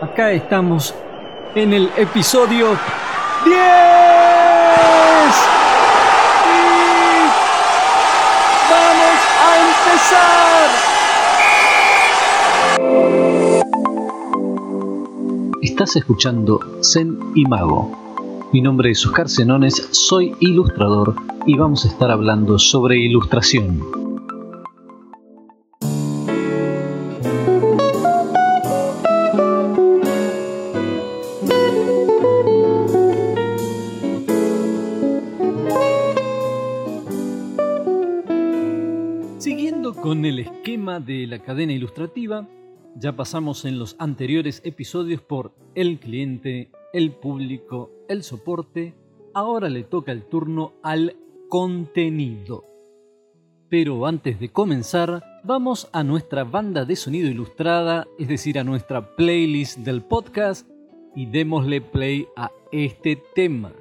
Acá estamos en el episodio 10. Y vamos a empezar. Estás escuchando Zen y Mago. Mi nombre es Oscar Senones, soy ilustrador y vamos a estar hablando sobre ilustración. Con el esquema de la cadena ilustrativa, ya pasamos en los anteriores episodios por el cliente, el público, el soporte, ahora le toca el turno al contenido. Pero antes de comenzar, vamos a nuestra banda de sonido ilustrada, es decir, a nuestra playlist del podcast, y démosle play a este tema.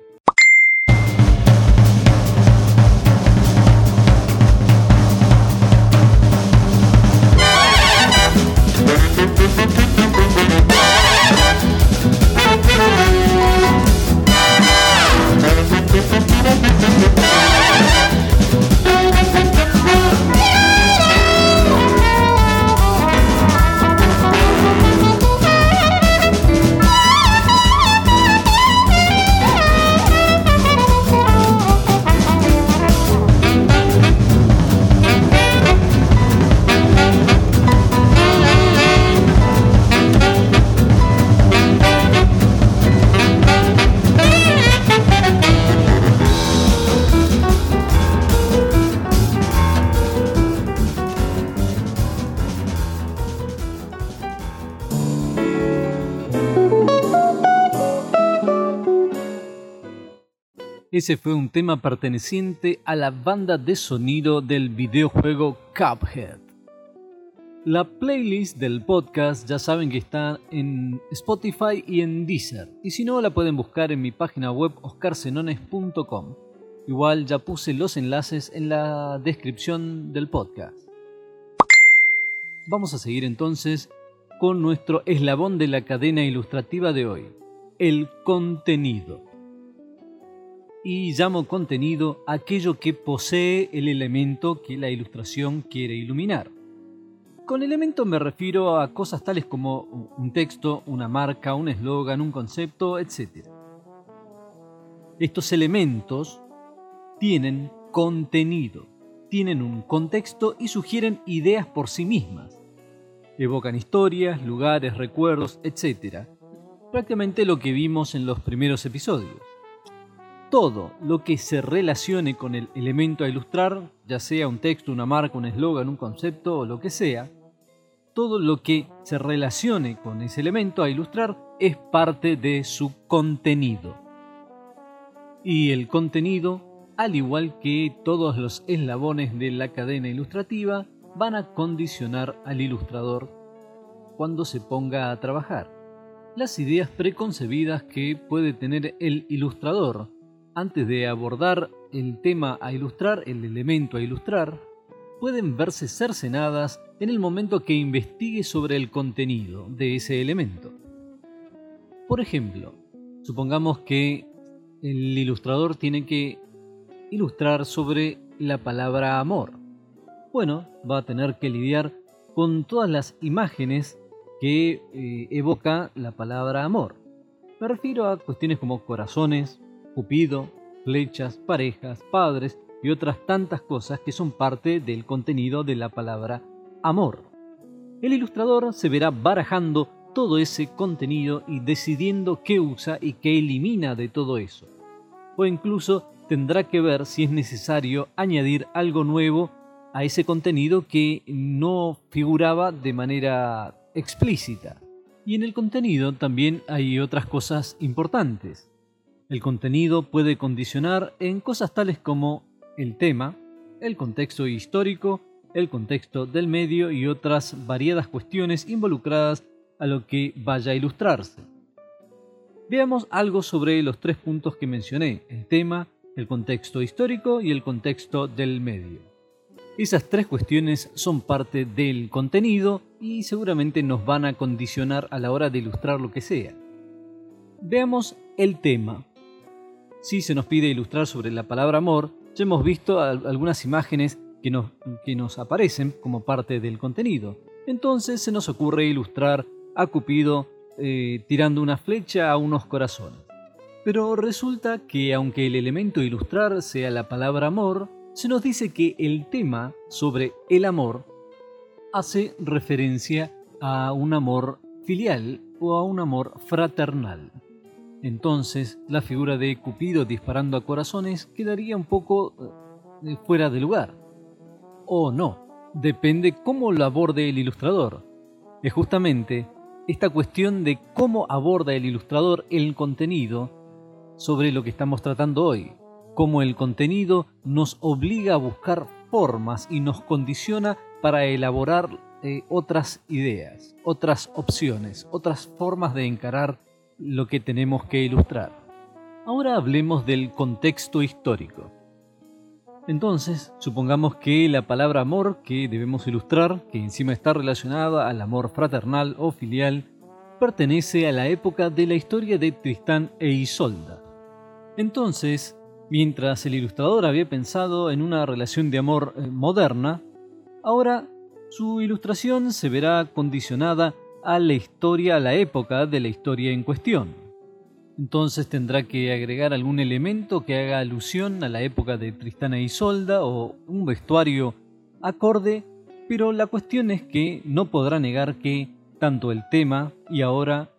Ese fue un tema perteneciente a la banda de sonido del videojuego Cuphead. La playlist del podcast ya saben que está en Spotify y en Deezer, y si no la pueden buscar en mi página web oscarsenones.com. Igual ya puse los enlaces en la descripción del podcast. Vamos a seguir entonces con nuestro eslabón de la cadena ilustrativa de hoy, el contenido y llamo contenido aquello que posee el elemento que la ilustración quiere iluminar. Con elemento me refiero a cosas tales como un texto, una marca, un eslogan, un concepto, etc. Estos elementos tienen contenido, tienen un contexto y sugieren ideas por sí mismas. Evocan historias, lugares, recuerdos, etc. Prácticamente lo que vimos en los primeros episodios todo lo que se relacione con el elemento a ilustrar, ya sea un texto, una marca, un eslogan, un concepto o lo que sea, todo lo que se relacione con ese elemento a ilustrar es parte de su contenido. Y el contenido, al igual que todos los eslabones de la cadena ilustrativa, van a condicionar al ilustrador cuando se ponga a trabajar. Las ideas preconcebidas que puede tener el ilustrador antes de abordar el tema a ilustrar, el elemento a ilustrar, pueden verse cercenadas en el momento que investigue sobre el contenido de ese elemento. Por ejemplo, supongamos que el ilustrador tiene que ilustrar sobre la palabra amor. Bueno, va a tener que lidiar con todas las imágenes que eh, evoca la palabra amor. Me refiero a cuestiones como corazones, Cupido, flechas, parejas, padres y otras tantas cosas que son parte del contenido de la palabra amor. El ilustrador se verá barajando todo ese contenido y decidiendo qué usa y qué elimina de todo eso. O incluso tendrá que ver si es necesario añadir algo nuevo a ese contenido que no figuraba de manera explícita. Y en el contenido también hay otras cosas importantes. El contenido puede condicionar en cosas tales como el tema, el contexto histórico, el contexto del medio y otras variadas cuestiones involucradas a lo que vaya a ilustrarse. Veamos algo sobre los tres puntos que mencioné, el tema, el contexto histórico y el contexto del medio. Esas tres cuestiones son parte del contenido y seguramente nos van a condicionar a la hora de ilustrar lo que sea. Veamos el tema. Si se nos pide ilustrar sobre la palabra amor, ya hemos visto algunas imágenes que nos, que nos aparecen como parte del contenido. Entonces se nos ocurre ilustrar a Cupido eh, tirando una flecha a unos corazones. Pero resulta que aunque el elemento ilustrar sea la palabra amor, se nos dice que el tema sobre el amor hace referencia a un amor filial o a un amor fraternal. Entonces, la figura de Cupido disparando a corazones quedaría un poco eh, fuera de lugar. O no, depende cómo lo aborde el ilustrador. Es justamente esta cuestión de cómo aborda el ilustrador el contenido sobre lo que estamos tratando hoy cómo el contenido nos obliga a buscar formas y nos condiciona para elaborar eh, otras ideas, otras opciones, otras formas de encarar lo que tenemos que ilustrar. Ahora hablemos del contexto histórico. Entonces, supongamos que la palabra amor que debemos ilustrar, que encima está relacionada al amor fraternal o filial, pertenece a la época de la historia de Tristán e Isolda. Entonces, Mientras el ilustrador había pensado en una relación de amor eh, moderna, ahora su ilustración se verá condicionada a la historia, a la época de la historia en cuestión. Entonces tendrá que agregar algún elemento que haga alusión a la época de Tristana y Isolda o un vestuario acorde, pero la cuestión es que no podrá negar que tanto el tema y ahora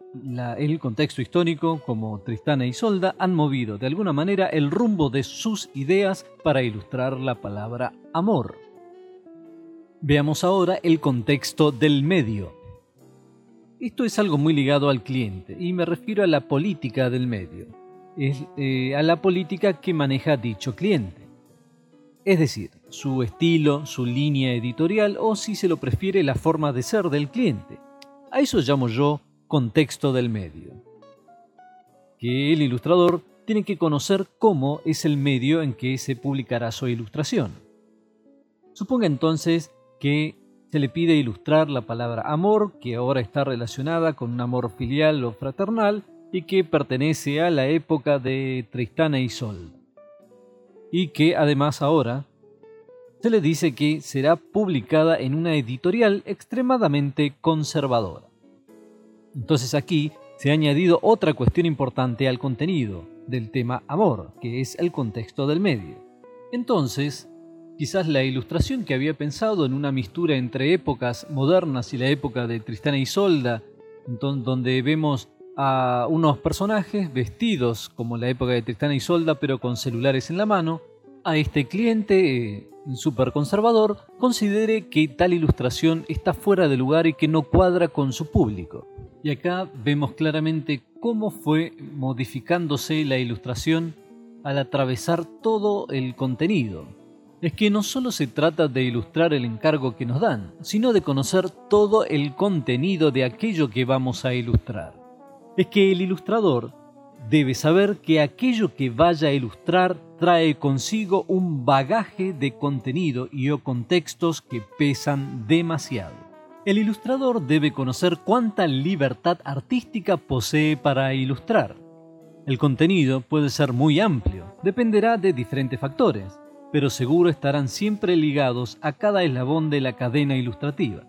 el contexto histórico, como Tristana y Solda, han movido de alguna manera el rumbo de sus ideas para ilustrar la palabra amor. Veamos ahora el contexto del medio. Esto es algo muy ligado al cliente y me refiero a la política del medio, es, eh, a la política que maneja dicho cliente. Es decir, su estilo, su línea editorial o si se lo prefiere la forma de ser del cliente. A eso llamo yo contexto del medio. Que el ilustrador tiene que conocer cómo es el medio en que se publicará su ilustración. Suponga entonces que se le pide ilustrar la palabra amor, que ahora está relacionada con un amor filial o fraternal y que pertenece a la época de Tristana y Sol. Y que además ahora se le dice que será publicada en una editorial extremadamente conservadora. Entonces aquí se ha añadido otra cuestión importante al contenido del tema amor, que es el contexto del medio. Entonces, quizás la ilustración que había pensado en una mistura entre épocas modernas y la época de Tristana y Isolda, donde vemos a unos personajes vestidos como la época de Tristana y Isolda, pero con celulares en la mano, a este cliente eh, súper conservador considere que tal ilustración está fuera de lugar y que no cuadra con su público. Y acá vemos claramente cómo fue modificándose la ilustración al atravesar todo el contenido. Es que no solo se trata de ilustrar el encargo que nos dan, sino de conocer todo el contenido de aquello que vamos a ilustrar. Es que el ilustrador debe saber que aquello que vaya a ilustrar trae consigo un bagaje de contenido y o contextos que pesan demasiado. El ilustrador debe conocer cuánta libertad artística posee para ilustrar. El contenido puede ser muy amplio, dependerá de diferentes factores, pero seguro estarán siempre ligados a cada eslabón de la cadena ilustrativa.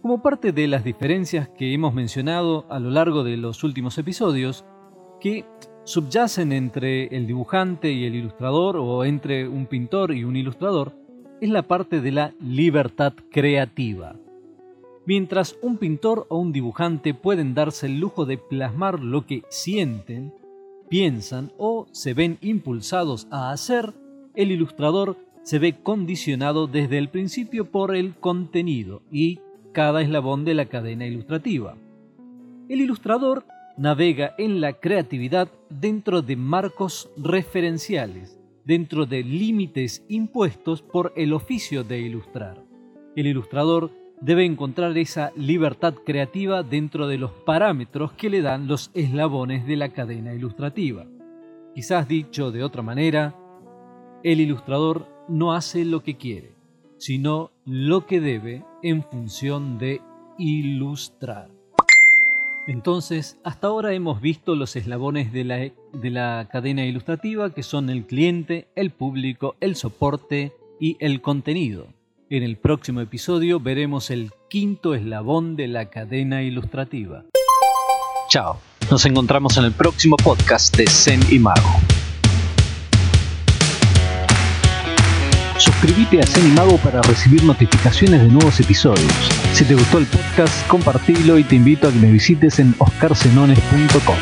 Como parte de las diferencias que hemos mencionado a lo largo de los últimos episodios, que subyacen entre el dibujante y el ilustrador o entre un pintor y un ilustrador, es la parte de la libertad creativa. Mientras un pintor o un dibujante pueden darse el lujo de plasmar lo que sienten, piensan o se ven impulsados a hacer, el ilustrador se ve condicionado desde el principio por el contenido y cada eslabón de la cadena ilustrativa. El ilustrador navega en la creatividad dentro de marcos referenciales, dentro de límites impuestos por el oficio de ilustrar. El ilustrador debe encontrar esa libertad creativa dentro de los parámetros que le dan los eslabones de la cadena ilustrativa. Quizás dicho de otra manera, el ilustrador no hace lo que quiere, sino lo que debe en función de ilustrar. Entonces, hasta ahora hemos visto los eslabones de la, de la, cadena ilustrativa que son el cliente, el público, el soporte y el contenido. En el próximo episodio veremos el quinto eslabón de la cadena ilustrativa. Chao, nos encontramos en el próximo podcast de Zen y Mago. Suscríbete a Mago para recibir notificaciones de nuevos episodios. Si te gustó el podcast, compartilo y te invito a que me visites en oscarsenones.com.